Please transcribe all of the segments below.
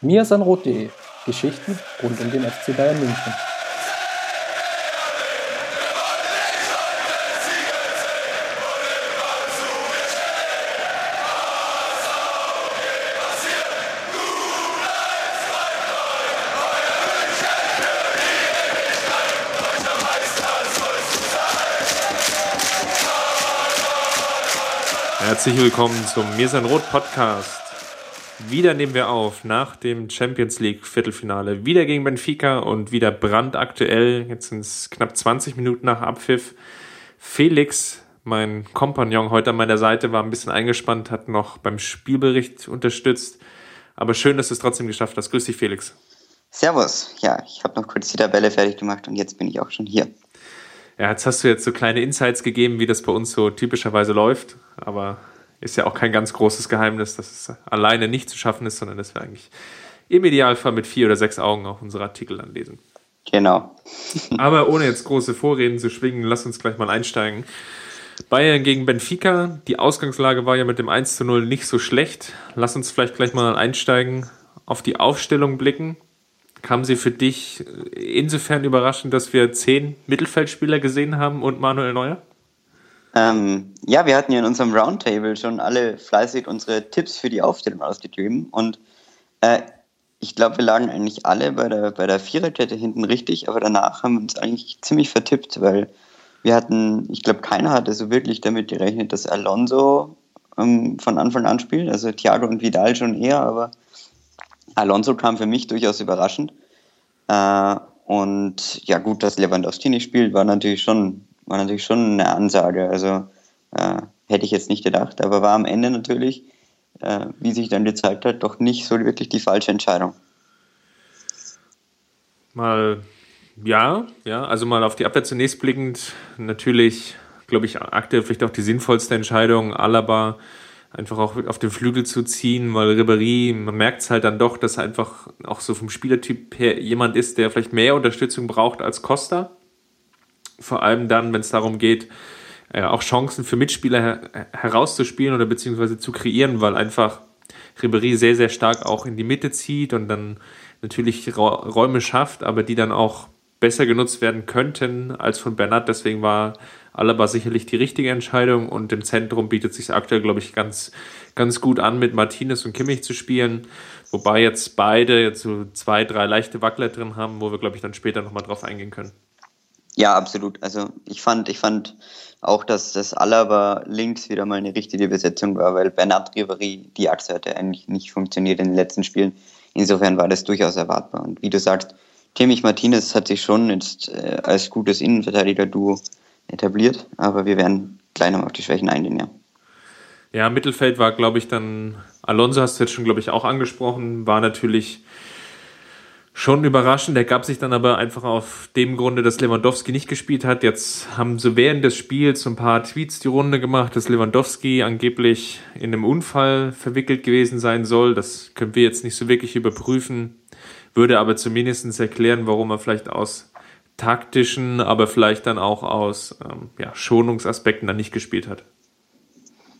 mirsanrot.de Geschichten rund um den FC Bayern München. Herzlich willkommen zum Mir sein Rot Podcast. Wieder nehmen wir auf nach dem Champions League Viertelfinale. Wieder gegen Benfica und wieder brandaktuell. Jetzt sind es knapp 20 Minuten nach Abpfiff. Felix, mein Kompagnon heute an meiner Seite, war ein bisschen eingespannt, hat noch beim Spielbericht unterstützt. Aber schön, dass du es trotzdem geschafft hast. Grüß dich, Felix. Servus. Ja, ich habe noch kurz die Tabelle fertig gemacht und jetzt bin ich auch schon hier. Ja, jetzt hast du jetzt so kleine Insights gegeben, wie das bei uns so typischerweise läuft. Aber ist ja auch kein ganz großes Geheimnis, dass es alleine nicht zu schaffen ist, sondern dass wir eigentlich im Idealfall mit vier oder sechs Augen auch unsere Artikel anlesen. Genau. Aber ohne jetzt große Vorreden zu schwingen, lass uns gleich mal einsteigen. Bayern gegen Benfica. Die Ausgangslage war ja mit dem 1 zu 0 nicht so schlecht. Lass uns vielleicht gleich mal einsteigen, auf die Aufstellung blicken kam sie für dich insofern überraschend, dass wir zehn Mittelfeldspieler gesehen haben und Manuel Neuer? Ähm, ja, wir hatten ja in unserem Roundtable schon alle fleißig unsere Tipps für die Aufstellung ausgegeben und äh, ich glaube, wir lagen eigentlich alle bei der, bei der Viererkette hinten richtig, aber danach haben wir uns eigentlich ziemlich vertippt, weil wir hatten, ich glaube, keiner hatte so wirklich damit gerechnet, dass Alonso ähm, von Anfang an spielt. Also Thiago und Vidal schon eher, aber Alonso kam für mich durchaus überraschend. Äh, und ja, gut, dass Lewandowski nicht spielt, war natürlich schon, war natürlich schon eine Ansage. Also äh, hätte ich jetzt nicht gedacht, aber war am Ende natürlich, äh, wie sich dann gezeigt hat, doch nicht so wirklich die falsche Entscheidung. Mal, ja, ja, also mal auf die Abwehr zunächst blickend, natürlich, glaube ich, aktuell vielleicht auch die sinnvollste Entscheidung. Alaba einfach auch auf den Flügel zu ziehen, weil Ribéry, man merkt es halt dann doch, dass er einfach auch so vom Spielertyp her jemand ist, der vielleicht mehr Unterstützung braucht als Costa. Vor allem dann, wenn es darum geht, äh, auch Chancen für Mitspieler her herauszuspielen oder beziehungsweise zu kreieren, weil einfach Ribéry sehr, sehr stark auch in die Mitte zieht und dann natürlich Räume schafft, aber die dann auch besser genutzt werden könnten als von Bernat. Deswegen war Alaba sicherlich die richtige Entscheidung und im Zentrum bietet sich aktuell, glaube ich, ganz, ganz gut an, mit Martinez und Kimmich zu spielen. Wobei jetzt beide jetzt so zwei, drei leichte Wackler drin haben, wo wir, glaube ich, dann später nochmal drauf eingehen können. Ja, absolut. Also ich fand, ich fand auch, dass das Alaba links wieder mal eine richtige Besetzung war, weil Bernat Riveri die Achse hatte eigentlich nicht funktioniert in den letzten Spielen. Insofern war das durchaus erwartbar. Und wie du sagst, Kimmich Martinez hat sich schon jetzt äh, als gutes Innenverteidiger-Duo etabliert, aber wir werden gleich noch auf die Schwächen eingehen, ja. Ja, Mittelfeld war, glaube ich, dann, Alonso hast du jetzt schon, glaube ich, auch angesprochen, war natürlich schon überraschend. Der gab sich dann aber einfach auf dem Grunde, dass Lewandowski nicht gespielt hat. Jetzt haben sie während des Spiels ein paar Tweets die Runde gemacht, dass Lewandowski angeblich in einem Unfall verwickelt gewesen sein soll. Das können wir jetzt nicht so wirklich überprüfen, würde aber zumindest erklären, warum er vielleicht aus taktischen, aber vielleicht dann auch aus ähm, ja, Schonungsaspekten dann nicht gespielt hat.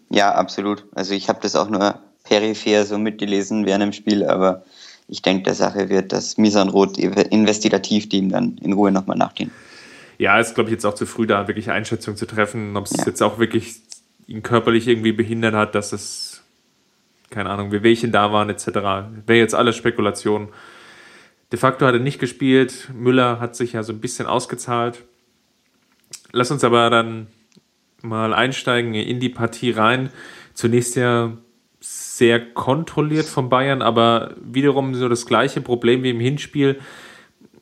Ja, absolut. Also ich habe das auch nur peripher so mitgelesen während dem Spiel, aber ich denke, der Sache wird das Misanrot Investigativteam dann in Ruhe nochmal nachgehen. Ja, ist glaube ich jetzt auch zu früh da, wirklich Einschätzung zu treffen, ob es ja. jetzt auch wirklich ihn körperlich irgendwie behindert hat, dass es, keine Ahnung, wie welchen da waren etc. Wäre jetzt alles Spekulation. De facto hat er nicht gespielt. Müller hat sich ja so ein bisschen ausgezahlt. Lass uns aber dann mal einsteigen in die Partie rein. Zunächst ja sehr kontrolliert von Bayern, aber wiederum so das gleiche Problem wie im Hinspiel.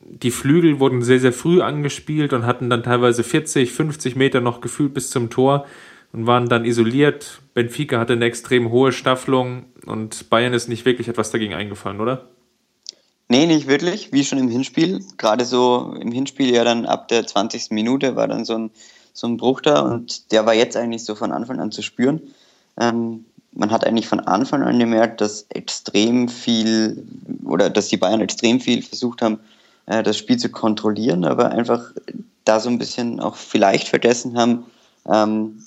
Die Flügel wurden sehr, sehr früh angespielt und hatten dann teilweise 40, 50 Meter noch gefühlt bis zum Tor und waren dann isoliert. Benfica hatte eine extrem hohe Staffelung und Bayern ist nicht wirklich etwas dagegen eingefallen, oder? Nee, nicht wirklich, wie schon im Hinspiel. Gerade so im Hinspiel ja dann ab der 20. Minute war dann so ein, so ein Bruch da und der war jetzt eigentlich so von Anfang an zu spüren. Ähm, man hat eigentlich von Anfang an gemerkt, dass extrem viel oder dass die Bayern extrem viel versucht haben, äh, das Spiel zu kontrollieren, aber einfach da so ein bisschen auch vielleicht vergessen haben, ähm,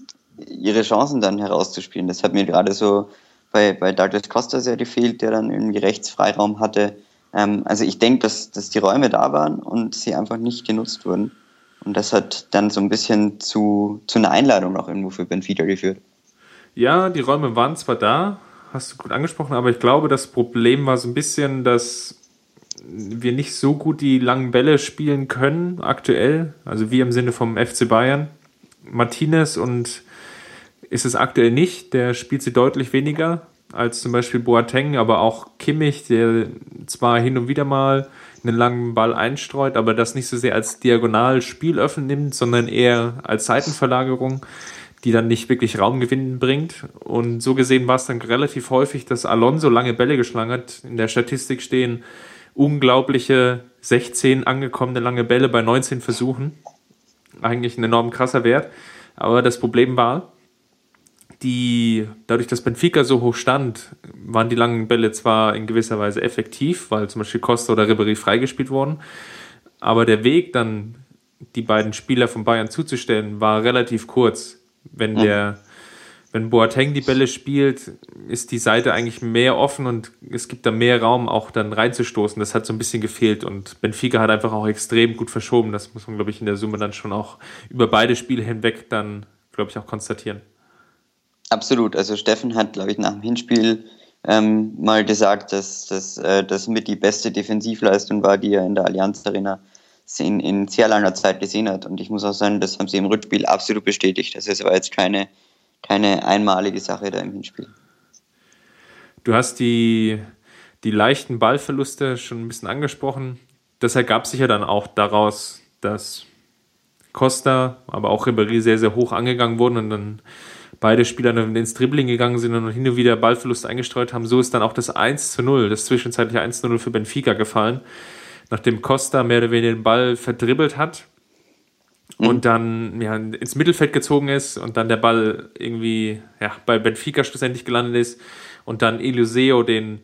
ihre Chancen dann herauszuspielen. Das hat mir gerade so bei, bei Douglas Costa sehr gefehlt, der dann irgendwie rechts Freiraum hatte. Ähm, also ich denke, dass, dass die Räume da waren und sie einfach nicht genutzt wurden. Und das hat dann so ein bisschen zu, zu einer Einladung auch irgendwo für Benfica geführt. Ja, die Räume waren zwar da, hast du gut angesprochen, aber ich glaube, das Problem war so ein bisschen, dass wir nicht so gut die langen Bälle spielen können aktuell, also wir im Sinne vom FC Bayern. Martinez und ist es aktuell nicht, der spielt sie deutlich weniger als zum Beispiel Boateng, aber auch Kimmich, der zwar hin und wieder mal einen langen Ball einstreut, aber das nicht so sehr als diagonal Spielöffnen nimmt, sondern eher als Seitenverlagerung, die dann nicht wirklich Raumgewinn bringt. Und so gesehen war es dann relativ häufig, dass Alonso lange Bälle geschlagen hat. In der Statistik stehen unglaubliche 16 angekommene lange Bälle bei 19 Versuchen. Eigentlich ein enorm krasser Wert. Aber das Problem war, die, dadurch, dass Benfica so hoch stand, waren die langen Bälle zwar in gewisser Weise effektiv, weil zum Beispiel Costa oder Ribéry freigespielt wurden, aber der Weg dann, die beiden Spieler von Bayern zuzustellen, war relativ kurz. Wenn der, wenn Boateng die Bälle spielt, ist die Seite eigentlich mehr offen und es gibt da mehr Raum, auch dann reinzustoßen. Das hat so ein bisschen gefehlt und Benfica hat einfach auch extrem gut verschoben. Das muss man, glaube ich, in der Summe dann schon auch über beide Spiele hinweg dann, glaube ich, auch konstatieren. Absolut. Also Steffen hat, glaube ich, nach dem Hinspiel ähm, mal gesagt, dass, dass äh, das mit die beste Defensivleistung war, die er in der Allianz Arena in, in sehr langer Zeit gesehen hat. Und ich muss auch sagen, das haben sie im Rückspiel absolut bestätigt. Das ist aber jetzt keine, keine einmalige Sache da im Hinspiel. Du hast die, die leichten Ballverluste schon ein bisschen angesprochen. Das ergab sich ja dann auch daraus, dass Costa, aber auch Ribéry sehr, sehr hoch angegangen wurden und dann beide Spieler ins Dribbling gegangen sind und hin und wieder Ballverlust eingestreut haben. So ist dann auch das 1 zu 0, das zwischenzeitliche 1 zu 0 für Benfica gefallen, nachdem Costa mehr oder weniger den Ball verdribbelt hat mhm. und dann ja, ins Mittelfeld gezogen ist und dann der Ball irgendwie ja, bei Benfica schlussendlich gelandet ist und dann Eluseo den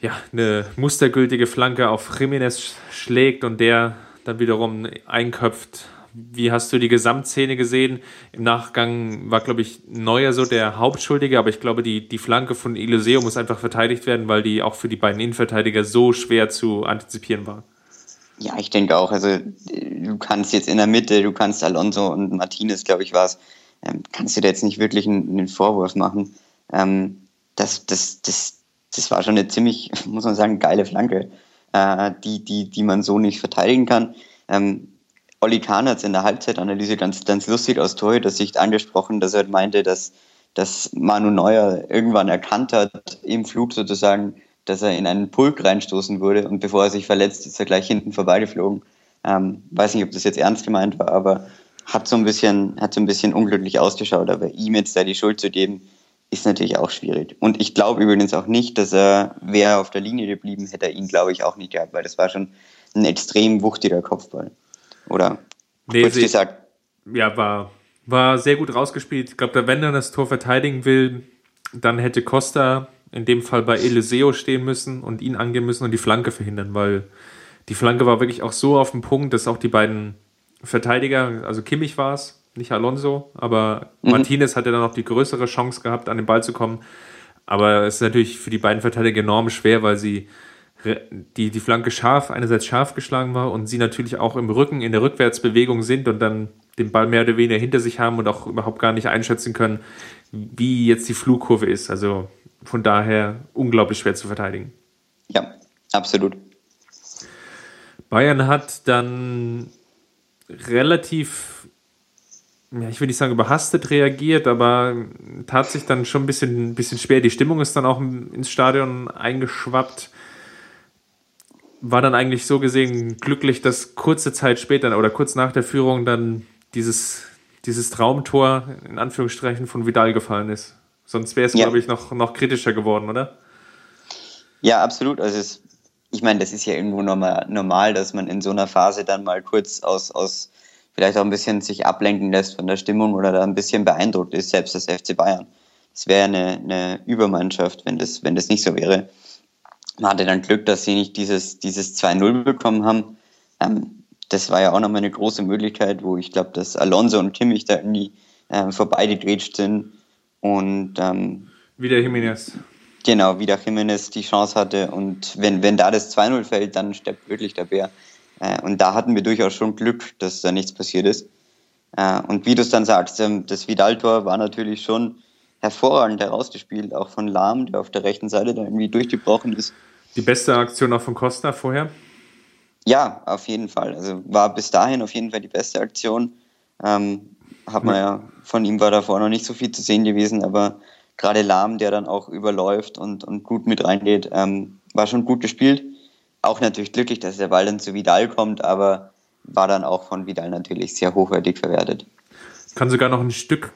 ja, eine mustergültige Flanke auf Jiménez schlägt und der dann wiederum einköpft wie hast du die Gesamtszene gesehen? Im Nachgang war, glaube ich, Neuer so der Hauptschuldige, aber ich glaube, die, die Flanke von Eliseo muss einfach verteidigt werden, weil die auch für die beiden Innenverteidiger so schwer zu antizipieren war. Ja, ich denke auch. Also, du kannst jetzt in der Mitte, du kannst Alonso und Martinez, glaube ich, war es, ähm, kannst du dir jetzt nicht wirklich einen, einen Vorwurf machen. Ähm, das, das, das, das war schon eine ziemlich, muss man sagen, geile Flanke, äh, die, die, die man so nicht verteidigen kann. Ähm, Olli Kahn hat es in der Halbzeitanalyse ganz, ganz lustig aus Torhüter-Sicht angesprochen, dass er meinte, dass, dass Manu Neuer irgendwann erkannt hat, im Flug sozusagen, dass er in einen Pulk reinstoßen würde und bevor er sich verletzt, ist er gleich hinten vorbeigeflogen. Ähm, weiß nicht, ob das jetzt ernst gemeint war, aber hat so ein bisschen, hat so ein bisschen unglücklich ausgeschaut, aber ihm jetzt da die Schuld zu geben, ist natürlich auch schwierig. Und ich glaube übrigens auch nicht, dass er, wäre auf der Linie geblieben, hätte er ihn, glaube ich, auch nicht gehabt, weil das war schon ein extrem wuchtiger Kopfball. Oder nee, kurz gesagt. Ja, war, war sehr gut rausgespielt. Ich glaube, wenn er das Tor verteidigen will, dann hätte Costa in dem Fall bei Eliseo stehen müssen und ihn angehen müssen und die Flanke verhindern, weil die Flanke war wirklich auch so auf dem Punkt, dass auch die beiden Verteidiger, also Kimmich war es, nicht Alonso, aber mhm. Martinez hatte dann noch die größere Chance gehabt, an den Ball zu kommen. Aber es ist natürlich für die beiden Verteidiger enorm schwer, weil sie die, die Flanke scharf, einerseits scharf geschlagen war und sie natürlich auch im Rücken in der Rückwärtsbewegung sind und dann den Ball mehr oder weniger hinter sich haben und auch überhaupt gar nicht einschätzen können, wie jetzt die Flugkurve ist. Also von daher unglaublich schwer zu verteidigen. Ja, absolut. Bayern hat dann relativ, ja, ich will nicht sagen überhastet reagiert, aber tat sich dann schon ein bisschen, ein bisschen schwer. Die Stimmung ist dann auch ins Stadion eingeschwappt war dann eigentlich so gesehen glücklich, dass kurze Zeit später oder kurz nach der Führung dann dieses, dieses Traumtor in Anführungsstrichen von Vidal gefallen ist. Sonst wäre es, ja. glaube ich, noch, noch kritischer geworden, oder? Ja, absolut. Also es, ich meine, das ist ja irgendwo normal, normal, dass man in so einer Phase dann mal kurz aus, aus vielleicht auch ein bisschen sich ablenken lässt von der Stimmung oder da ein bisschen beeindruckt ist, selbst das FC Bayern. Das wäre eine, eine Übermannschaft, wenn das, wenn das nicht so wäre man hatte dann Glück, dass sie nicht dieses, dieses 2-0 bekommen haben. Ähm, das war ja auch nochmal eine große Möglichkeit, wo ich glaube, dass Alonso und Kimmich da irgendwie ähm, vorbeigegrätscht sind. Und ähm, Wieder Jiménez. Genau, wieder Jiménez die Chance hatte und wenn, wenn da das 2-0 fällt, dann steppt wirklich der Bär. Äh, und da hatten wir durchaus schon Glück, dass da nichts passiert ist. Äh, und wie du es dann sagst, ähm, das Vidal-Tor war natürlich schon hervorragend herausgespielt, auch von Lahm, der auf der rechten Seite da irgendwie durchgebrochen ist. Die beste Aktion auch von Costa vorher? Ja, auf jeden Fall. Also war bis dahin auf jeden Fall die beste Aktion. Ähm, hat man ja, von ihm war davor noch nicht so viel zu sehen gewesen, aber gerade Lahm, der dann auch überläuft und, und gut mit reingeht, ähm, war schon gut gespielt. Auch natürlich glücklich, dass der Ball dann zu Vidal kommt, aber war dann auch von Vidal natürlich sehr hochwertig verwertet. Kann sogar noch ein Stück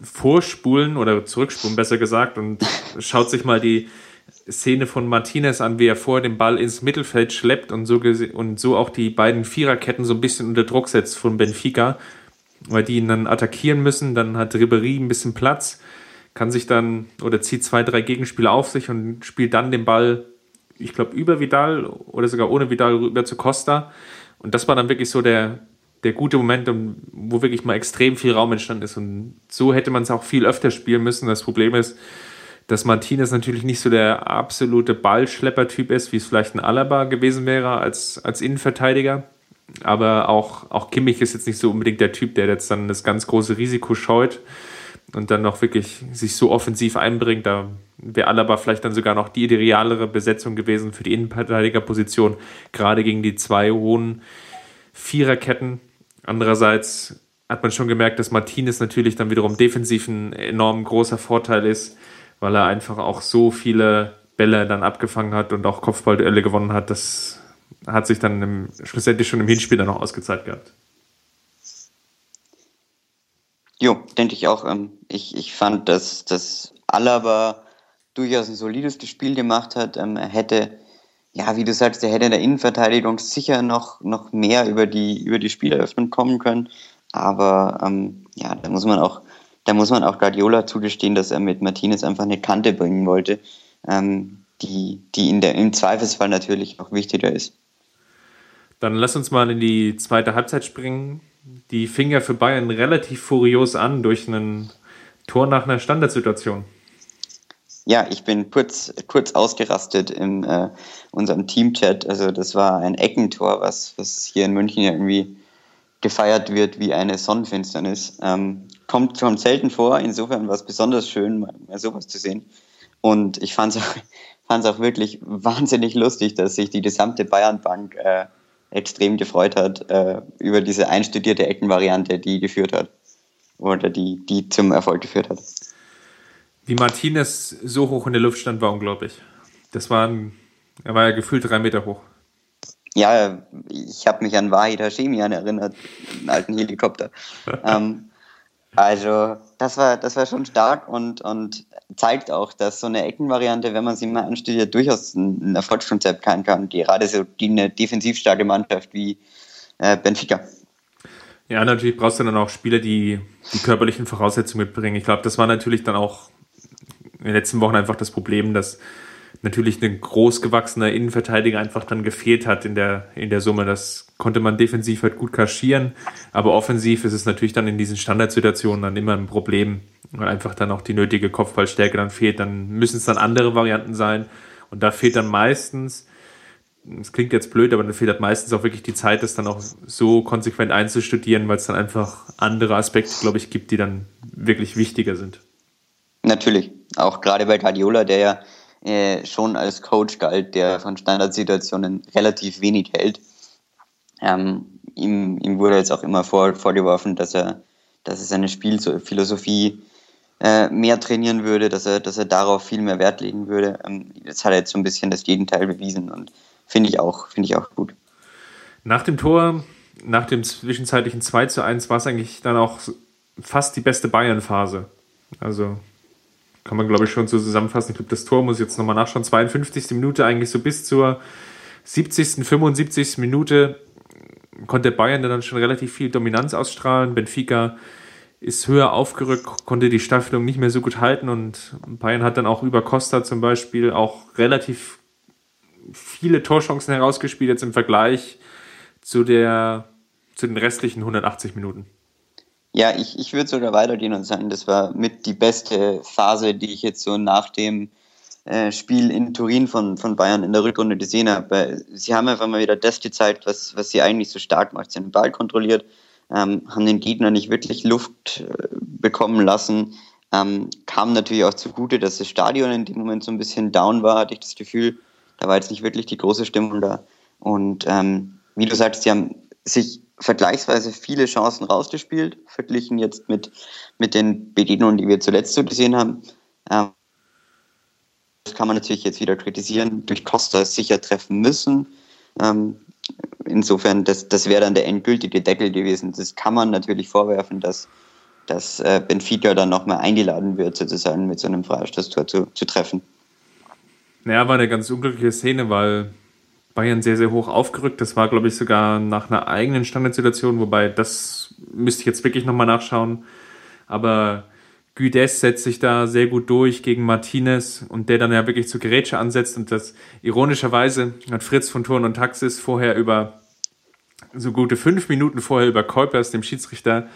vorspulen oder zurückspulen, besser gesagt, und schaut sich mal die Szene von Martinez an, wie er vorher den Ball ins Mittelfeld schleppt und so, und so auch die beiden Viererketten so ein bisschen unter Druck setzt von Benfica, weil die ihn dann attackieren müssen. Dann hat Ribéry ein bisschen Platz, kann sich dann oder zieht zwei, drei Gegenspieler auf sich und spielt dann den Ball, ich glaube, über Vidal oder sogar ohne Vidal rüber zu Costa. Und das war dann wirklich so der, der gute Moment, wo wirklich mal extrem viel Raum entstanden ist. Und so hätte man es auch viel öfter spielen müssen. Das Problem ist, dass Martinez natürlich nicht so der absolute Ballschlepper-Typ ist, wie es vielleicht ein Alaba gewesen wäre als, als Innenverteidiger. Aber auch, auch Kimmich ist jetzt nicht so unbedingt der Typ, der jetzt dann das ganz große Risiko scheut und dann noch wirklich sich so offensiv einbringt. Da wäre Alaba vielleicht dann sogar noch die idealere Besetzung gewesen für die Innenverteidigerposition, gerade gegen die zwei hohen Viererketten. Andererseits hat man schon gemerkt, dass Martinez natürlich dann wiederum defensiv ein enorm großer Vorteil ist, weil er einfach auch so viele Bälle dann abgefangen hat und auch Kopfballduelle gewonnen hat. Das hat sich dann im, schlussendlich schon im Hinspiel dann noch ausgezahlt gehabt. Jo, denke ich auch. Ähm, ich, ich fand, dass, dass Alaba durchaus ein solides Spiel gemacht hat. Ähm, er hätte, ja, wie du sagst, er hätte in der Innenverteidigung sicher noch, noch mehr über die, über die Spieleröffnung kommen können. Aber ähm, ja, da muss man auch, da muss man auch Guardiola zugestehen, dass er mit Martinez einfach eine Kante bringen wollte, ähm, die, die in der, im Zweifelsfall natürlich auch wichtiger ist. Dann lass uns mal in die zweite Halbzeit springen. Die fing ja für Bayern relativ furios an durch ein Tor nach einer Standardsituation. Ja, ich bin kurz, kurz ausgerastet in äh, unserem Teamchat. Also das war ein Eckentor, was, was hier in München ja irgendwie gefeiert wird wie eine Sonnenfinsternis. Ähm, kommt, kommt selten vor, insofern war es besonders schön, mal, mal sowas zu sehen. Und ich fand es auch, auch wirklich wahnsinnig lustig, dass sich die gesamte Bayernbank äh, extrem gefreut hat äh, über diese einstudierte Eckenvariante, die geführt hat. Oder die, die zum Erfolg geführt hat. Wie Martinez so hoch in der Luft stand, war unglaublich. Das war ein, er war ja gefühlt drei Meter hoch. Ja, ich habe mich an Wahid Hashemian erinnert, einen alten Helikopter. ähm, also das war, das war schon stark und, und zeigt auch, dass so eine Eckenvariante, wenn man sie mal anstudiert, durchaus ein, Erfolgskonzept sein kann. Gerade so die eine defensiv starke Mannschaft wie äh, Benfica. Ja, natürlich brauchst du dann auch Spieler, die die körperlichen Voraussetzungen mitbringen. Ich glaube, das war natürlich dann auch in den letzten Wochen einfach das Problem, dass natürlich ein großgewachsener Innenverteidiger einfach dann gefehlt hat in der, in der Summe. Das konnte man defensiv halt gut kaschieren, aber offensiv ist es natürlich dann in diesen Standardsituationen dann immer ein Problem, weil einfach dann auch die nötige Kopfballstärke dann fehlt. Dann müssen es dann andere Varianten sein und da fehlt dann meistens, es klingt jetzt blöd, aber dann fehlt halt meistens auch wirklich die Zeit, das dann auch so konsequent einzustudieren, weil es dann einfach andere Aspekte, glaube ich, gibt, die dann wirklich wichtiger sind. Natürlich, auch gerade bei Guardiola, der ja äh, schon als Coach galt, der von Standardsituationen relativ wenig hält. Ähm, ihm, ihm wurde jetzt auch immer vor, vorgeworfen, dass er, dass er seine Spielphilosophie äh, mehr trainieren würde, dass er, dass er darauf viel mehr Wert legen würde. Ähm, jetzt hat er jetzt so ein bisschen das Gegenteil bewiesen und finde ich auch, finde ich auch gut. Nach dem Tor, nach dem zwischenzeitlichen 2 zu 1 war es eigentlich dann auch fast die beste Bayern-Phase. Also kann man, glaube ich, schon so zusammenfassen. Ich glaube, das Tor muss ich jetzt nochmal nachschauen. 52. Minute, eigentlich so bis zur 70., 75. Minute konnte Bayern dann schon relativ viel Dominanz ausstrahlen. Benfica ist höher aufgerückt, konnte die Staffelung nicht mehr so gut halten und Bayern hat dann auch über Costa zum Beispiel auch relativ viele Torchancen herausgespielt, jetzt im Vergleich zu, der, zu den restlichen 180 Minuten. Ja, ich, ich würde sogar weitergehen und sagen, das war mit die beste Phase, die ich jetzt so nach dem äh, Spiel in Turin von, von Bayern in der Rückrunde gesehen habe. Sie haben einfach mal wieder das gezeigt, was, was sie eigentlich so stark macht. Sie haben den Ball kontrolliert, ähm, haben den Gegner nicht wirklich Luft äh, bekommen lassen. Ähm, kam natürlich auch zugute, dass das Stadion in dem Moment so ein bisschen down war, hatte ich das Gefühl. Da war jetzt nicht wirklich die große Stimmung da. Und ähm, wie du sagst, sie haben sich vergleichsweise viele Chancen rausgespielt, verglichen jetzt mit, mit den Begegnungen, die wir zuletzt so gesehen haben. Ähm, das kann man natürlich jetzt wieder kritisieren, durch Costa sicher treffen müssen. Ähm, insofern, das, das wäre dann der endgültige Deckel gewesen. Das kann man natürlich vorwerfen, dass, dass äh, Benfica dann nochmal eingeladen wird, sozusagen mit so einem Freistoßtor zu, zu treffen. Naja, war eine ganz unglückliche Szene, weil Bayern sehr, sehr hoch aufgerückt. Das war, glaube ich, sogar nach einer eigenen Standardsituation, wobei das müsste ich jetzt wirklich nochmal nachschauen. Aber Güdes setzt sich da sehr gut durch gegen Martinez und der dann ja wirklich zur Gerätsche ansetzt und das ironischerweise hat Fritz von Thurn und Taxis vorher über so gute fünf Minuten vorher über Kolpers, dem Schiedsrichter,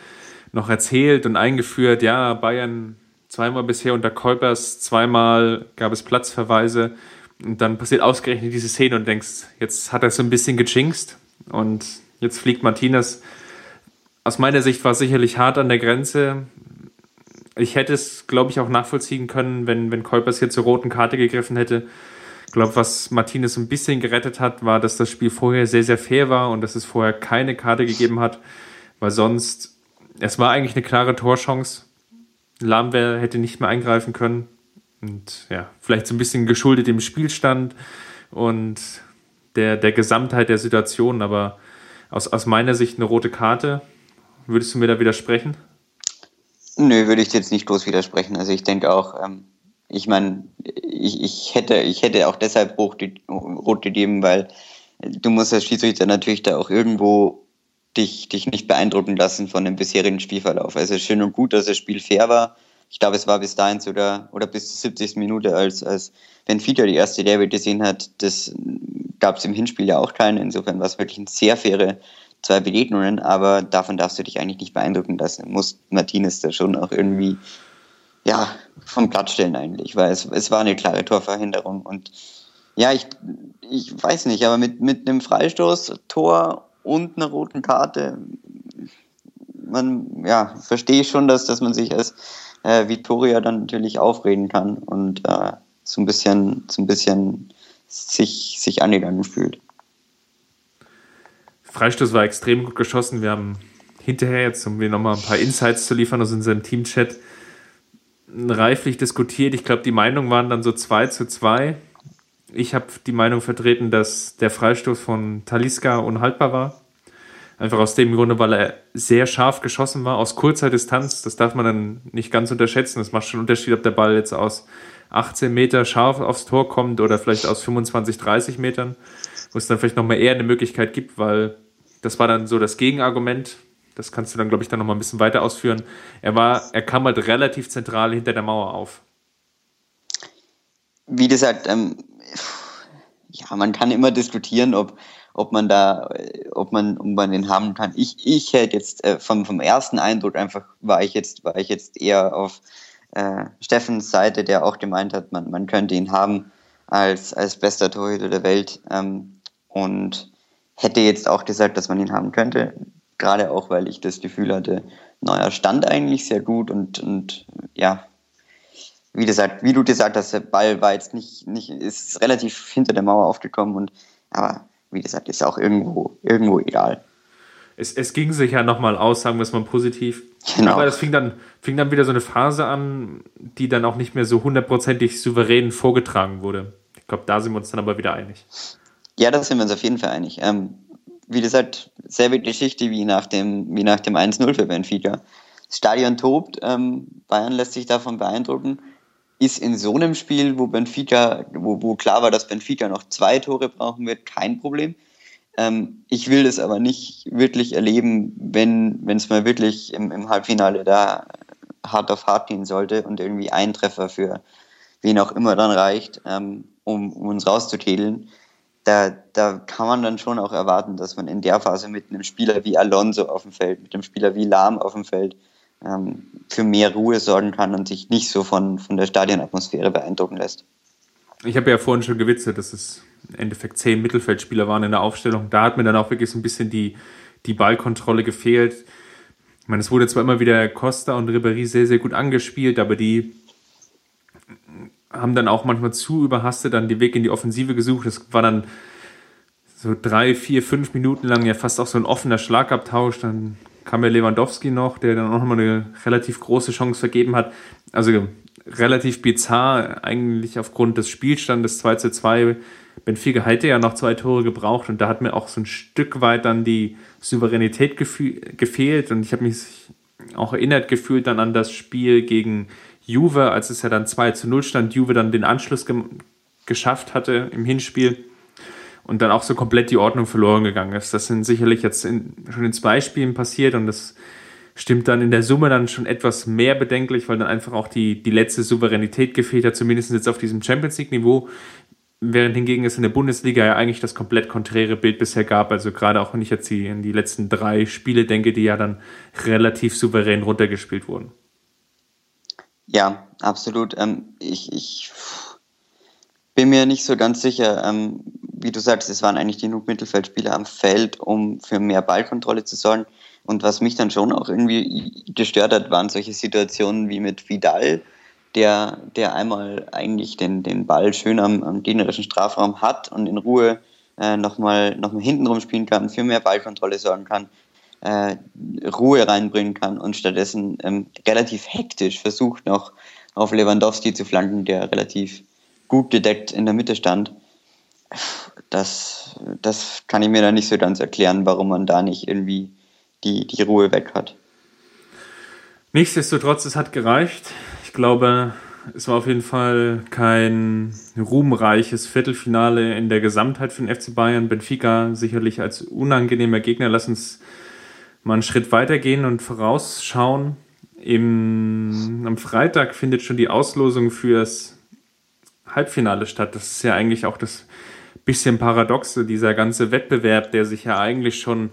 noch erzählt und eingeführt, ja, Bayern zweimal bisher unter Kolpers, zweimal gab es Platzverweise und dann passiert ausgerechnet diese Szene und denkst, jetzt hat er so ein bisschen gejinxt und jetzt fliegt Martinez. Aus meiner Sicht war es sicherlich hart an der Grenze. Ich hätte es, glaube ich, auch nachvollziehen können, wenn, wenn Kolpers hier zur roten Karte gegriffen hätte. Ich glaube, was Martinez ein bisschen gerettet hat, war, dass das Spiel vorher sehr, sehr fair war und dass es vorher keine Karte gegeben hat, weil sonst, es war eigentlich eine klare Torchance. Lamwer hätte nicht mehr eingreifen können. Und ja, vielleicht so ein bisschen geschuldet dem Spielstand und der, der Gesamtheit der Situation, aber aus, aus meiner Sicht eine rote Karte. Würdest du mir da widersprechen? Nö, würde ich jetzt nicht bloß widersprechen. Also ich denke auch, ähm, ich meine, ich, ich, hätte, ich hätte auch deshalb rot gegeben, weil du musst als Schiedsrichter natürlich da auch irgendwo dich, dich nicht beeindrucken lassen von dem bisherigen Spielverlauf. Also schön und gut, dass das Spiel fair war. Ich glaube, es war bis dahin sogar, oder bis zur 70. Minute, als, als Benfica die erste Derby gesehen hat, das gab es im Hinspiel ja auch keine. Insofern war es wirklich ein sehr faire zwei Begegnungen, aber davon darfst du dich eigentlich nicht beeindrucken lassen. Muss Martinez da schon auch irgendwie ja, vom Platz stellen eigentlich, weil es, es war eine klare Torverhinderung und ja, ich, ich weiß nicht, aber mit, mit einem Freistoß, Tor und einer roten Karte, man, ja, verstehe ich schon, dass, dass man sich als äh, Victoria dann natürlich aufreden kann und äh, so ein bisschen, so ein bisschen sich, sich angegangen fühlt. Freistoß war extrem gut geschossen. Wir haben hinterher jetzt, um mir nochmal ein paar Insights zu liefern aus unserem Teamchat, reiflich diskutiert. Ich glaube, die Meinungen waren dann so 2 zu 2. Ich habe die Meinung vertreten, dass der Freistoß von Taliska unhaltbar war. Einfach aus dem Grunde, weil er sehr scharf geschossen war, aus kurzer Distanz. Das darf man dann nicht ganz unterschätzen. Das macht schon einen Unterschied, ob der Ball jetzt aus 18 Meter scharf aufs Tor kommt oder vielleicht aus 25, 30 Metern, wo es dann vielleicht nochmal eher eine Möglichkeit gibt, weil das war dann so das Gegenargument. Das kannst du dann, glaube ich, dann nochmal ein bisschen weiter ausführen. Er war, er kam halt relativ zentral hinter der Mauer auf. Wie gesagt, ähm, ja, man kann immer diskutieren, ob, ob man da, ob man, ob man den haben kann. Ich, ich hätte jetzt äh, vom, vom ersten Eindruck einfach war ich jetzt, war ich jetzt eher auf äh, Steffens Seite, der auch gemeint hat, man, man könnte ihn haben als, als bester Torhüter der Welt ähm, und hätte jetzt auch gesagt, dass man ihn haben könnte. Gerade auch, weil ich das Gefühl hatte, neuer Stand eigentlich sehr gut und, und ja, wie gesagt, wie du gesagt hast, der Ball war jetzt nicht, nicht, ist relativ hinter der Mauer aufgekommen und aber wie gesagt, ist auch irgendwo, irgendwo egal es, es ging sich ja nochmal aus, sagen wir es mal positiv. Genau. Aber es fing dann, fing dann wieder so eine Phase an, die dann auch nicht mehr so hundertprozentig souverän vorgetragen wurde. Ich glaube, da sind wir uns dann aber wieder einig. Ja, da sind wir uns auf jeden Fall einig. Ähm, wie gesagt, selbe Geschichte wie nach dem, wie nach dem 1-0 für Benfica. Das Stadion tobt, ähm, Bayern lässt sich davon beeindrucken. Ist in so einem Spiel, wo Benfica, wo, wo klar war, dass Benfica noch zwei Tore brauchen wird, kein Problem. Ähm, ich will das aber nicht wirklich erleben, wenn es mal wirklich im, im Halbfinale da hart auf hart gehen sollte und irgendwie ein Treffer für wen auch immer dann reicht, ähm, um, um uns rauszukedeln. da, da kann man dann schon auch erwarten, dass man in der Phase mit einem Spieler wie Alonso auf dem Feld, mit einem Spieler wie Lahm auf dem Feld ähm, für mehr Ruhe sorgen kann und sich nicht so von, von der Stadionatmosphäre beeindrucken lässt. Ich habe ja vorhin schon gewitzelt, dass es im Endeffekt zehn Mittelfeldspieler waren in der Aufstellung. Da hat mir dann auch wirklich so ein bisschen die, die Ballkontrolle gefehlt. Ich meine, es wurde zwar immer wieder Costa und Ribéry sehr, sehr gut angespielt, aber die haben dann auch manchmal zu überhastet dann den Weg in die Offensive gesucht. Das war dann so drei, vier, fünf Minuten lang ja fast auch so ein offener Schlagabtausch. Dann kam ja Lewandowski noch, der dann auch nochmal eine relativ große Chance vergeben hat. Also relativ bizarr eigentlich aufgrund des Spielstandes 2 zu 2. Benfica hätte ja noch zwei Tore gebraucht und da hat mir auch so ein Stück weit dann die Souveränität gefehlt und ich habe mich auch erinnert gefühlt dann an das Spiel gegen Juve, als es ja dann 2 zu 0 stand, Juve dann den Anschluss ge geschafft hatte im Hinspiel und dann auch so komplett die Ordnung verloren gegangen ist. Das sind sicherlich jetzt in, schon in zwei Spielen passiert und das stimmt dann in der Summe dann schon etwas mehr bedenklich, weil dann einfach auch die, die letzte Souveränität gefehlt hat, zumindest jetzt auf diesem Champions League-Niveau, während hingegen es in der Bundesliga ja eigentlich das komplett konträre Bild bisher gab. Also gerade auch wenn ich jetzt die, in die letzten drei Spiele denke, die ja dann relativ souverän runtergespielt wurden. Ja, absolut. Ähm, ich, ich bin mir nicht so ganz sicher. Ähm, wie du sagst, es waren eigentlich genug Mittelfeldspieler am Feld, um für mehr Ballkontrolle zu sorgen. Und was mich dann schon auch irgendwie gestört hat, waren solche Situationen wie mit Vidal, der, der einmal eigentlich den, den Ball schön am, am gegnerischen Strafraum hat und in Ruhe äh, nochmal noch mal hinten rumspielen kann, für mehr Ballkontrolle sorgen kann äh, Ruhe reinbringen kann und stattdessen ähm, relativ hektisch versucht noch auf Lewandowski zu flanken, der relativ gut gedeckt in der Mitte stand. Das, das kann ich mir da nicht so ganz erklären, warum man da nicht irgendwie die, die Ruhe weg hat. Nichtsdestotrotz, es hat gereicht. Ich glaube, es war auf jeden Fall kein ruhmreiches Viertelfinale in der Gesamtheit für den FC Bayern. Benfica sicherlich als unangenehmer Gegner. Lass uns mal einen Schritt weitergehen und vorausschauen. Im, am Freitag findet schon die Auslosung fürs Halbfinale statt. Das ist ja eigentlich auch das bisschen Paradoxe, dieser ganze Wettbewerb, der sich ja eigentlich schon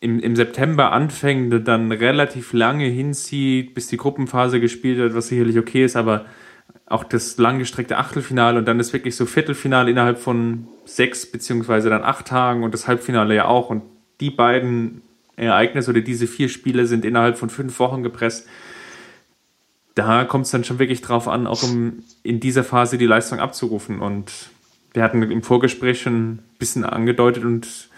im, im September anfängt, dann relativ lange hinzieht, bis die Gruppenphase gespielt wird, was sicherlich okay ist, aber auch das langgestreckte Achtelfinale und dann ist wirklich so Viertelfinale innerhalb von sechs beziehungsweise dann acht Tagen und das Halbfinale ja auch und die beiden Ereignis oder diese vier Spiele sind innerhalb von fünf Wochen gepresst. Da kommt es dann schon wirklich drauf an, auch um in dieser Phase die Leistung abzurufen. Und wir hatten im Vorgespräch schon ein bisschen angedeutet und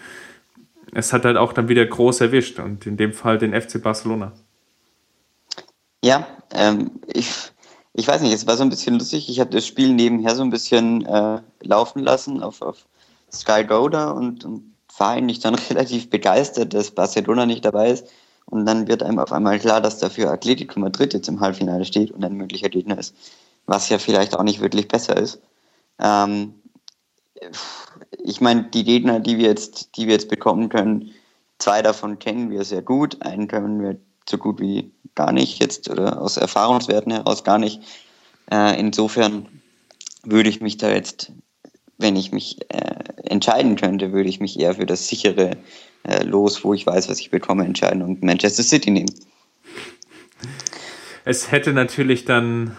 es hat halt auch dann wieder groß erwischt und in dem Fall den FC Barcelona. Ja, ähm, ich, ich weiß nicht, es war so ein bisschen lustig. Ich habe das Spiel nebenher so ein bisschen äh, laufen lassen auf, auf Sky Go da und, und war eigentlich dann relativ begeistert, dass Barcelona nicht dabei ist. Und dann wird einem auf einmal klar, dass dafür Atletico Madrid jetzt im Halbfinale steht und ein möglicher Gegner ist. Was ja vielleicht auch nicht wirklich besser ist. Ähm, ich meine, die Gegner, die wir jetzt, die wir jetzt bekommen können, zwei davon kennen wir sehr gut. Einen können wir so gut wie gar nicht jetzt oder aus Erfahrungswerten heraus gar nicht. Äh, insofern würde ich mich da jetzt wenn ich mich äh, entscheiden könnte, würde ich mich eher für das sichere äh, Los, wo ich weiß, was ich bekomme, entscheiden und Manchester City nehmen. Es hätte natürlich dann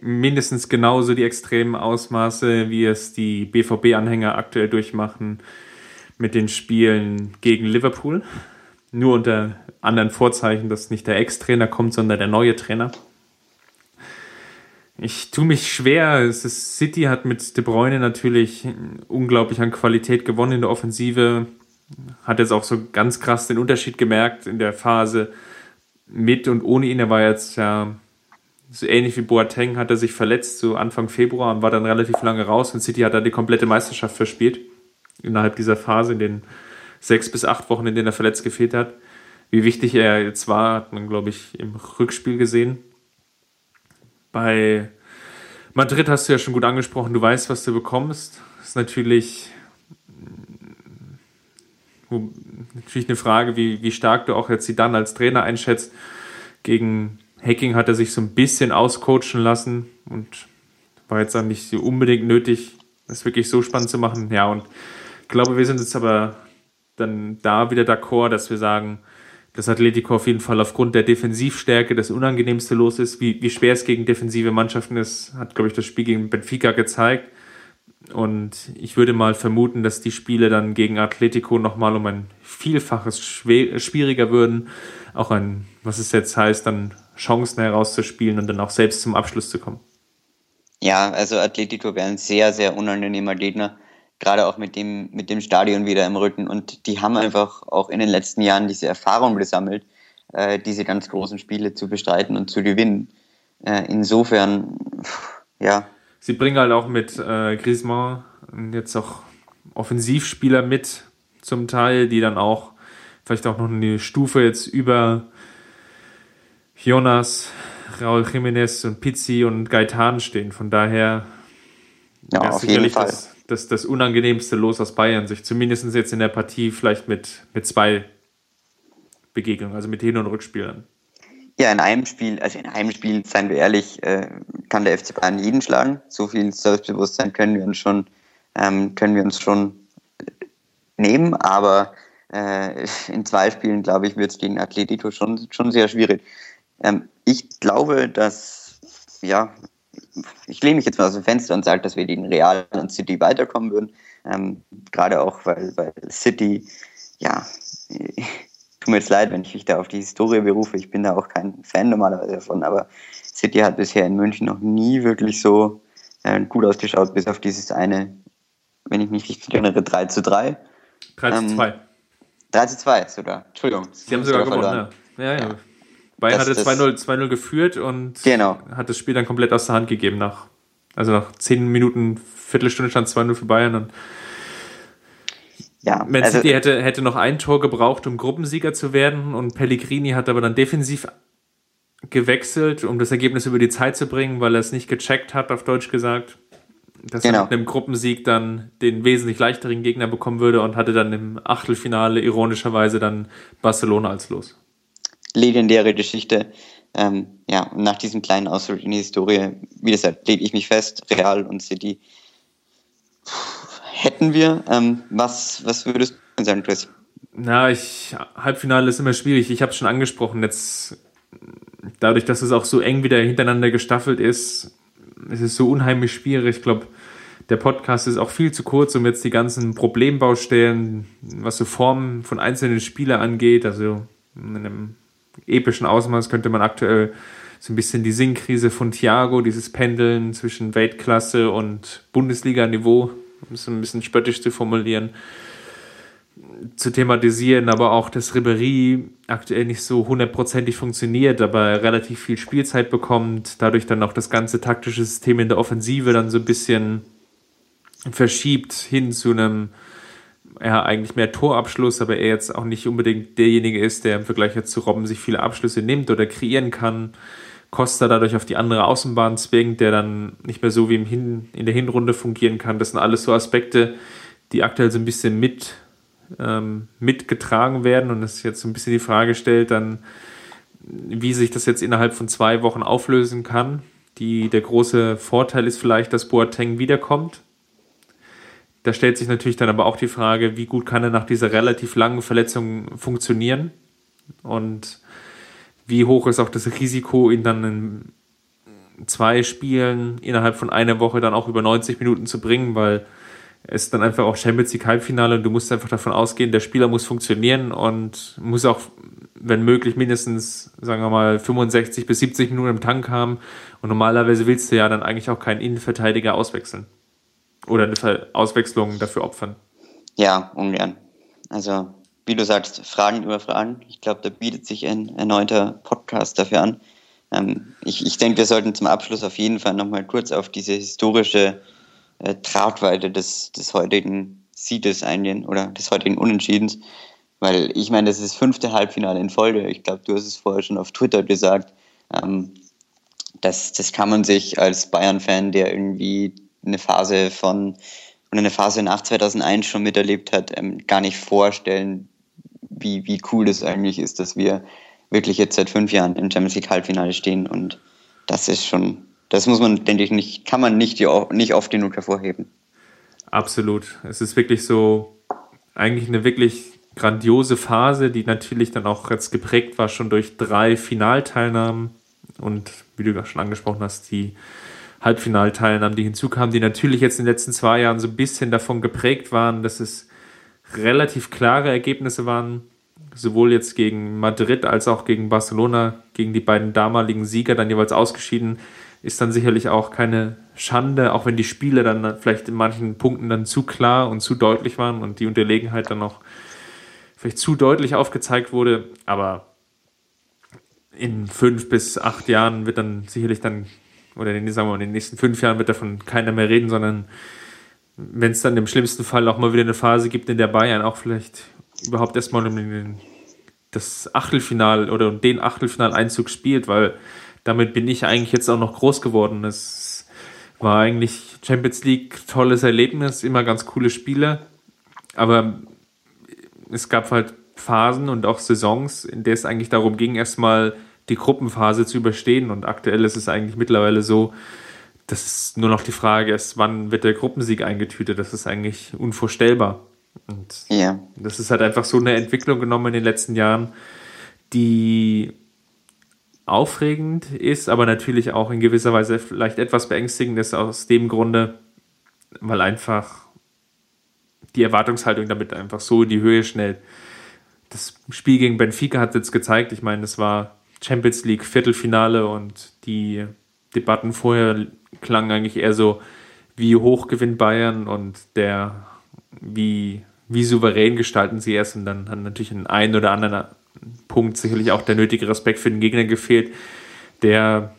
mindestens genauso die extremen Ausmaße, wie es die BVB-Anhänger aktuell durchmachen mit den Spielen gegen Liverpool. Nur unter anderen Vorzeichen, dass nicht der Ex-Trainer kommt, sondern der neue Trainer. Ich tue mich schwer. Es ist, City hat mit De Bruyne natürlich unglaublich an Qualität gewonnen in der Offensive. Hat jetzt auch so ganz krass den Unterschied gemerkt in der Phase mit und ohne ihn. Er war jetzt ja so ähnlich wie Boateng, hat er sich verletzt, so Anfang Februar und war dann relativ lange raus. Und City hat da die komplette Meisterschaft verspielt. Innerhalb dieser Phase, in den sechs bis acht Wochen, in denen er verletzt gefehlt hat. Wie wichtig er jetzt war, hat man, glaube ich, im Rückspiel gesehen. Bei Madrid hast du ja schon gut angesprochen, du weißt, was du bekommst. Das ist natürlich, hm, natürlich eine Frage, wie, wie stark du auch jetzt sie dann als Trainer einschätzt. Gegen Hacking hat er sich so ein bisschen auscoachen lassen und war jetzt dann nicht so unbedingt nötig. das wirklich so spannend zu machen. Ja, und ich glaube, wir sind jetzt aber dann da wieder d'accord, dass wir sagen, dass Atletico auf jeden Fall aufgrund der Defensivstärke das unangenehmste los ist. Wie, wie schwer es gegen defensive Mannschaften ist, hat, glaube ich, das Spiel gegen Benfica gezeigt. Und ich würde mal vermuten, dass die Spiele dann gegen Atletico nochmal um ein Vielfaches schwieriger würden. Auch ein, was es jetzt heißt, dann Chancen herauszuspielen und dann auch selbst zum Abschluss zu kommen. Ja, also Atletico wäre ein sehr, sehr unangenehmer Gegner gerade auch mit dem, mit dem Stadion wieder im Rücken. Und die haben einfach auch in den letzten Jahren diese Erfahrung gesammelt, äh, diese ganz großen Spiele zu bestreiten und zu gewinnen. Äh, insofern, ja. Sie bringen halt auch mit äh, Griezmann jetzt auch Offensivspieler mit, zum Teil, die dann auch vielleicht auch noch eine Stufe jetzt über Jonas, Raul Jiménez und Pizzi und Gaetan stehen. Von daher ja, jeden Fall. Das, das, das unangenehmste Los aus Bayern, sich zumindest jetzt in der Partie vielleicht mit, mit zwei Begegnungen, also mit Hin- und Rückspielern. Ja, in einem Spiel, also in einem Spiel, seien wir ehrlich, äh, kann der FC Bayern jeden schlagen. So viel Selbstbewusstsein können wir uns schon, ähm, können wir uns schon nehmen, aber äh, in zwei Spielen, glaube ich, wird es gegen Atletico schon, schon sehr schwierig. Ähm, ich glaube, dass ja, ich lehne mich jetzt mal aus dem Fenster und sage, dass wir gegen Real und City weiterkommen würden. Ähm, Gerade auch, weil, weil City, ja, tut mir jetzt leid, wenn ich mich da auf die Historie berufe. Ich bin da auch kein Fan normalerweise davon, aber City hat bisher in München noch nie wirklich so äh, gut ausgeschaut, bis auf dieses eine, wenn ich mich richtig erinnere, 3 zu 3. 3 zu 2. Ähm, 3 zu 2 sogar. Entschuldigung. Sie haben sogar gewonnen, ja. Ja, ja. ja. Bayern hatte 2-0 geführt und genau. hat das Spiel dann komplett aus der Hand gegeben. Nach, also nach 10 Minuten, Viertelstunde stand 2-0 für Bayern. Und ja, Man also, City hätte, hätte noch ein Tor gebraucht, um Gruppensieger zu werden. Und Pellegrini hat aber dann defensiv gewechselt, um das Ergebnis über die Zeit zu bringen, weil er es nicht gecheckt hat, auf Deutsch gesagt. Dass genau. er mit einem Gruppensieg dann den wesentlich leichteren Gegner bekommen würde und hatte dann im Achtelfinale ironischerweise dann Barcelona als Los legendäre Geschichte. Ähm, ja, und nach diesem kleinen Ausflug in die Historie, wie gesagt, lege ich mich fest, Real und City hätten wir. Ähm, was, was würdest du sagen, Chris? Na, ich, Halbfinale ist immer schwierig. Ich habe es schon angesprochen. Jetzt, dadurch, dass es auch so eng wieder hintereinander gestaffelt ist, ist es so unheimlich schwierig. Ich glaube, der Podcast ist auch viel zu kurz, um jetzt die ganzen Problembaustellen, was so Formen von einzelnen Spielern angeht, also in einem epischen Ausmaß könnte man aktuell so ein bisschen die Sinnkrise von Thiago, dieses Pendeln zwischen Weltklasse und Bundesliga-Niveau, um es ein bisschen spöttisch zu formulieren, zu thematisieren, aber auch, dass Ribéry aktuell nicht so hundertprozentig funktioniert, aber relativ viel Spielzeit bekommt, dadurch dann auch das ganze taktische System in der Offensive dann so ein bisschen verschiebt hin zu einem ja, eigentlich mehr Torabschluss, aber er jetzt auch nicht unbedingt derjenige ist, der im Vergleich zu Robben sich viele Abschlüsse nimmt oder kreieren kann. Costa dadurch auf die andere Außenbahn zwingt, der dann nicht mehr so wie im Hin in der Hinrunde fungieren kann. Das sind alles so Aspekte, die aktuell so ein bisschen mit ähm, mitgetragen werden und es jetzt so ein bisschen die Frage stellt, dann, wie sich das jetzt innerhalb von zwei Wochen auflösen kann. Die, der große Vorteil ist vielleicht, dass Boateng wiederkommt da stellt sich natürlich dann aber auch die Frage, wie gut kann er nach dieser relativ langen Verletzung funktionieren und wie hoch ist auch das Risiko, ihn dann in zwei Spielen innerhalb von einer Woche dann auch über 90 Minuten zu bringen, weil es dann einfach auch Champions League Halbfinale und du musst einfach davon ausgehen, der Spieler muss funktionieren und muss auch, wenn möglich, mindestens, sagen wir mal, 65 bis 70 Minuten im Tank haben. Und normalerweise willst du ja dann eigentlich auch keinen Innenverteidiger auswechseln oder eine Auswechslung dafür opfern? Ja, ungern. Also, wie du sagst, Fragen über Fragen. Ich glaube, da bietet sich ein erneuter Podcast dafür an. Ähm, ich, ich denke, wir sollten zum Abschluss auf jeden Fall nochmal kurz auf diese historische äh, Tragweite des, des heutigen Sieges eingehen oder des heutigen Unentschiedens. Weil ich meine, das ist das fünfte Halbfinale in Folge. Ich glaube, du hast es vorher schon auf Twitter gesagt. Ähm, das, das kann man sich als Bayern-Fan, der irgendwie eine Phase von oder eine Phase nach 2001 schon miterlebt hat, ähm, gar nicht vorstellen, wie, wie cool das eigentlich ist, dass wir wirklich jetzt seit fünf Jahren im Champions League Halbfinale stehen und das ist schon, das muss man, denke ich, nicht, kann man nicht, nicht oft genug hervorheben. Absolut. Es ist wirklich so, eigentlich eine wirklich grandiose Phase, die natürlich dann auch jetzt geprägt war schon durch drei Finalteilnahmen und wie du schon angesprochen hast, die Halbfinalteilnahmen, die hinzukamen, die natürlich jetzt in den letzten zwei Jahren so ein bisschen davon geprägt waren, dass es relativ klare Ergebnisse waren, sowohl jetzt gegen Madrid als auch gegen Barcelona, gegen die beiden damaligen Sieger dann jeweils ausgeschieden, ist dann sicherlich auch keine Schande, auch wenn die Spiele dann vielleicht in manchen Punkten dann zu klar und zu deutlich waren und die Unterlegenheit dann noch vielleicht zu deutlich aufgezeigt wurde, aber in fünf bis acht Jahren wird dann sicherlich dann, oder in, sagen wir mal, in den nächsten fünf Jahren wird davon keiner mehr reden, sondern wenn es dann im schlimmsten Fall auch mal wieder eine Phase gibt, in der Bayern auch vielleicht überhaupt erstmal um den, das Achtelfinal oder um den Achtelfinaleinzug spielt, weil damit bin ich eigentlich jetzt auch noch groß geworden. Es war eigentlich Champions League tolles Erlebnis, immer ganz coole Spiele, aber es gab halt Phasen und auch Saisons, in der es eigentlich darum ging, erstmal die Gruppenphase zu überstehen. Und aktuell ist es eigentlich mittlerweile so, dass es nur noch die Frage ist, wann wird der Gruppensieg eingetütet. Das ist eigentlich unvorstellbar. Und yeah. das ist halt einfach so eine Entwicklung genommen in den letzten Jahren, die aufregend ist, aber natürlich auch in gewisser Weise vielleicht etwas beängstigend ist aus dem Grunde, weil einfach die Erwartungshaltung damit einfach so in die Höhe schnellt. Das Spiel gegen Benfica hat jetzt gezeigt, ich meine, das war Champions League Viertelfinale und die Debatten vorher klangen eigentlich eher so, wie hoch gewinnt Bayern und der, wie, wie souverän gestalten sie es und dann hat natürlich in einen oder anderen Punkt sicherlich auch der nötige Respekt für den Gegner gefehlt, der,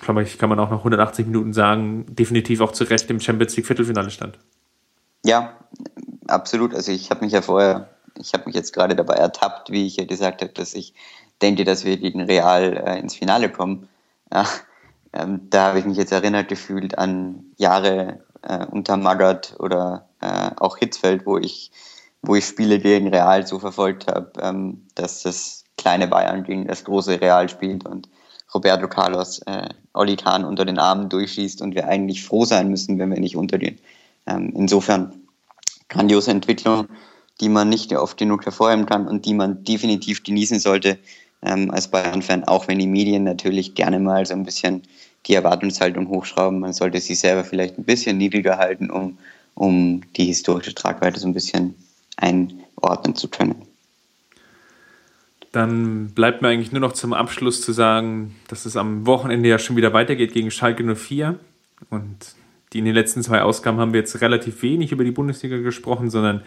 kann man auch nach 180 Minuten sagen, definitiv auch zu Recht im Champions League Viertelfinale stand. Ja, absolut. Also ich habe mich ja vorher, ich habe mich jetzt gerade dabei ertappt, wie ich ja gesagt habe, dass ich denke, dass wir gegen Real äh, ins Finale kommen. Ja, ähm, da habe ich mich jetzt erinnert gefühlt an Jahre äh, unter Magath oder äh, auch Hitzfeld, wo ich, wo ich Spiele gegen Real so verfolgt habe, ähm, dass das kleine Bayern gegen das große Real spielt und Roberto Carlos äh, Oli Kahn unter den Armen durchschießt und wir eigentlich froh sein müssen, wenn wir nicht untergehen. Ähm, insofern grandiose Entwicklung, die man nicht oft genug hervorheben kann und die man definitiv genießen sollte ähm, als Bayern-Fan, auch wenn die Medien natürlich gerne mal so ein bisschen die Erwartungshaltung hochschrauben. Man sollte sich selber vielleicht ein bisschen niedriger halten, um, um die historische Tragweite so ein bisschen einordnen zu können. Dann bleibt mir eigentlich nur noch zum Abschluss zu sagen, dass es am Wochenende ja schon wieder weitergeht gegen Schalke 04. Und die in den letzten zwei Ausgaben haben wir jetzt relativ wenig über die Bundesliga gesprochen, sondern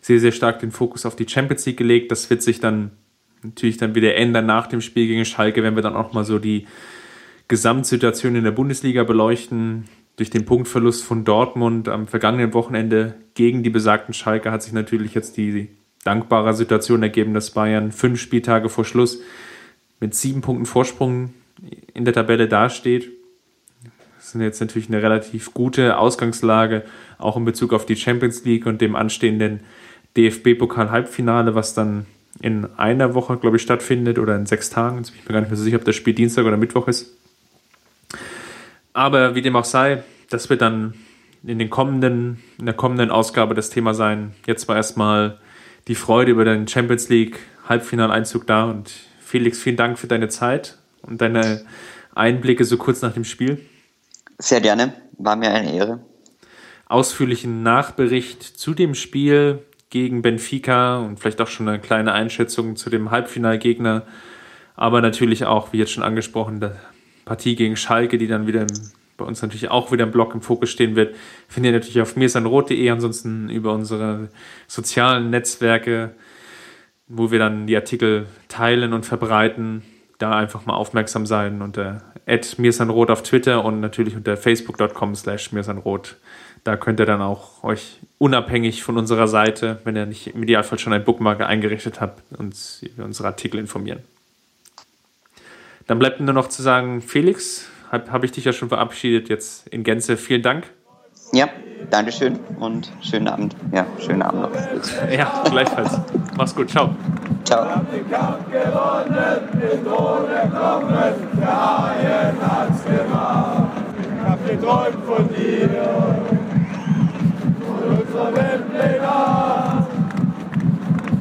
sehr, sehr stark den Fokus auf die Champions League gelegt. Das wird sich dann natürlich dann wieder ändern nach dem Spiel gegen Schalke, wenn wir dann auch mal so die Gesamtsituation in der Bundesliga beleuchten. Durch den Punktverlust von Dortmund am vergangenen Wochenende gegen die besagten Schalke hat sich natürlich jetzt die dankbare Situation ergeben, dass Bayern fünf Spieltage vor Schluss mit sieben Punkten Vorsprung in der Tabelle dasteht sind jetzt natürlich eine relativ gute Ausgangslage, auch in Bezug auf die Champions League und dem anstehenden DFB-Pokal-Halbfinale, was dann in einer Woche, glaube ich, stattfindet oder in sechs Tagen. Jetzt bin ich mir gar nicht mehr so sicher, ob das Spiel Dienstag oder Mittwoch ist. Aber wie dem auch sei, das wird dann in, den kommenden, in der kommenden Ausgabe das Thema sein. Jetzt war erstmal die Freude über den Champions League Halbfinaleinzug da und Felix, vielen Dank für deine Zeit und deine Einblicke so kurz nach dem Spiel. Sehr gerne, war mir eine Ehre. Ausführlichen Nachbericht zu dem Spiel gegen Benfica und vielleicht auch schon eine kleine Einschätzung zu dem Halbfinalgegner, aber natürlich auch, wie jetzt schon angesprochen, der Partie gegen Schalke, die dann wieder im, bei uns natürlich auch wieder im Blog im Fokus stehen wird, findet ihr natürlich auf mirsanrot.de, ansonsten über unsere sozialen Netzwerke, wo wir dann die Artikel teilen und verbreiten. Da einfach mal aufmerksam sein unter mirsanrot auf Twitter und natürlich unter facebook.com slash mirsanrot. Da könnt ihr dann auch euch unabhängig von unserer Seite, wenn ihr nicht im Idealfall schon ein Bookmark eingerichtet habt, uns über unsere Artikel informieren. Dann bleibt nur noch zu sagen, Felix, habe hab ich dich ja schon verabschiedet, jetzt in Gänze. Vielen Dank. Ja, Dankeschön und schönen Abend. Ja, schönen Abend noch. Ja, gleichfalls. Mach's gut. Ciao. Ciao. Ich hab den Kampf gewonnen, den Tod erkommen, der Haien hat's gemacht. Ich hab geträumt von dir unser Weltplenat.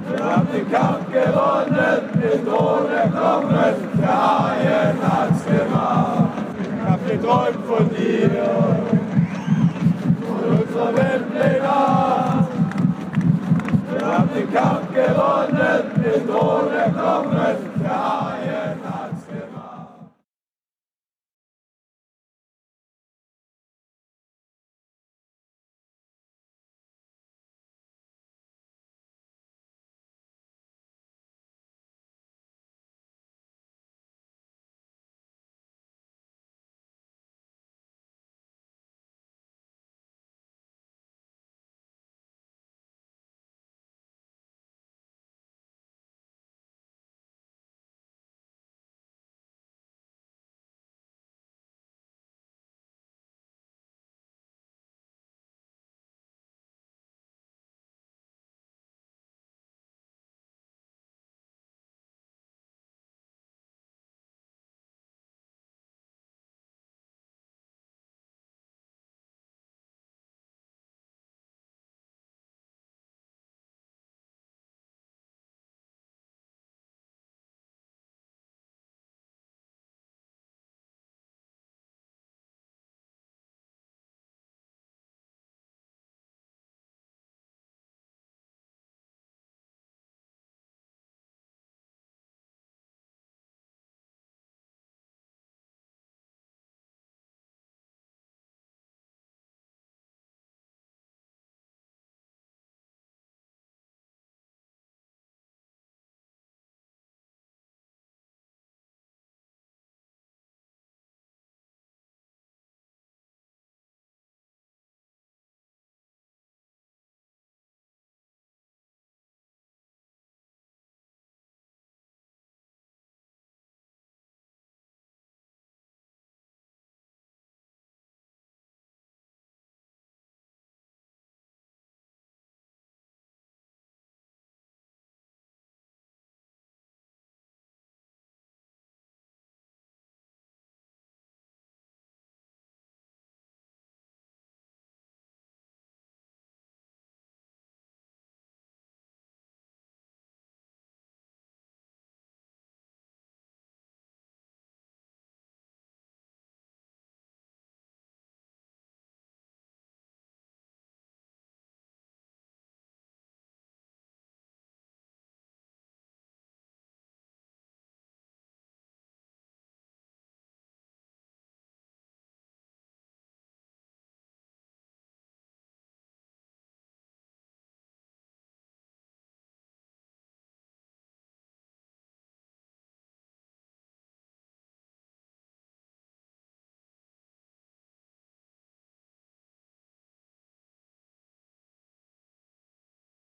Wir haben den Kampf gewonnen, den ohne erklommen, der Haien hat's gemacht. Ich hab geträumt von dir, von unserer Weltplenat. Wir haben den Kampf gewonnen, den Tod erklommen, der Haien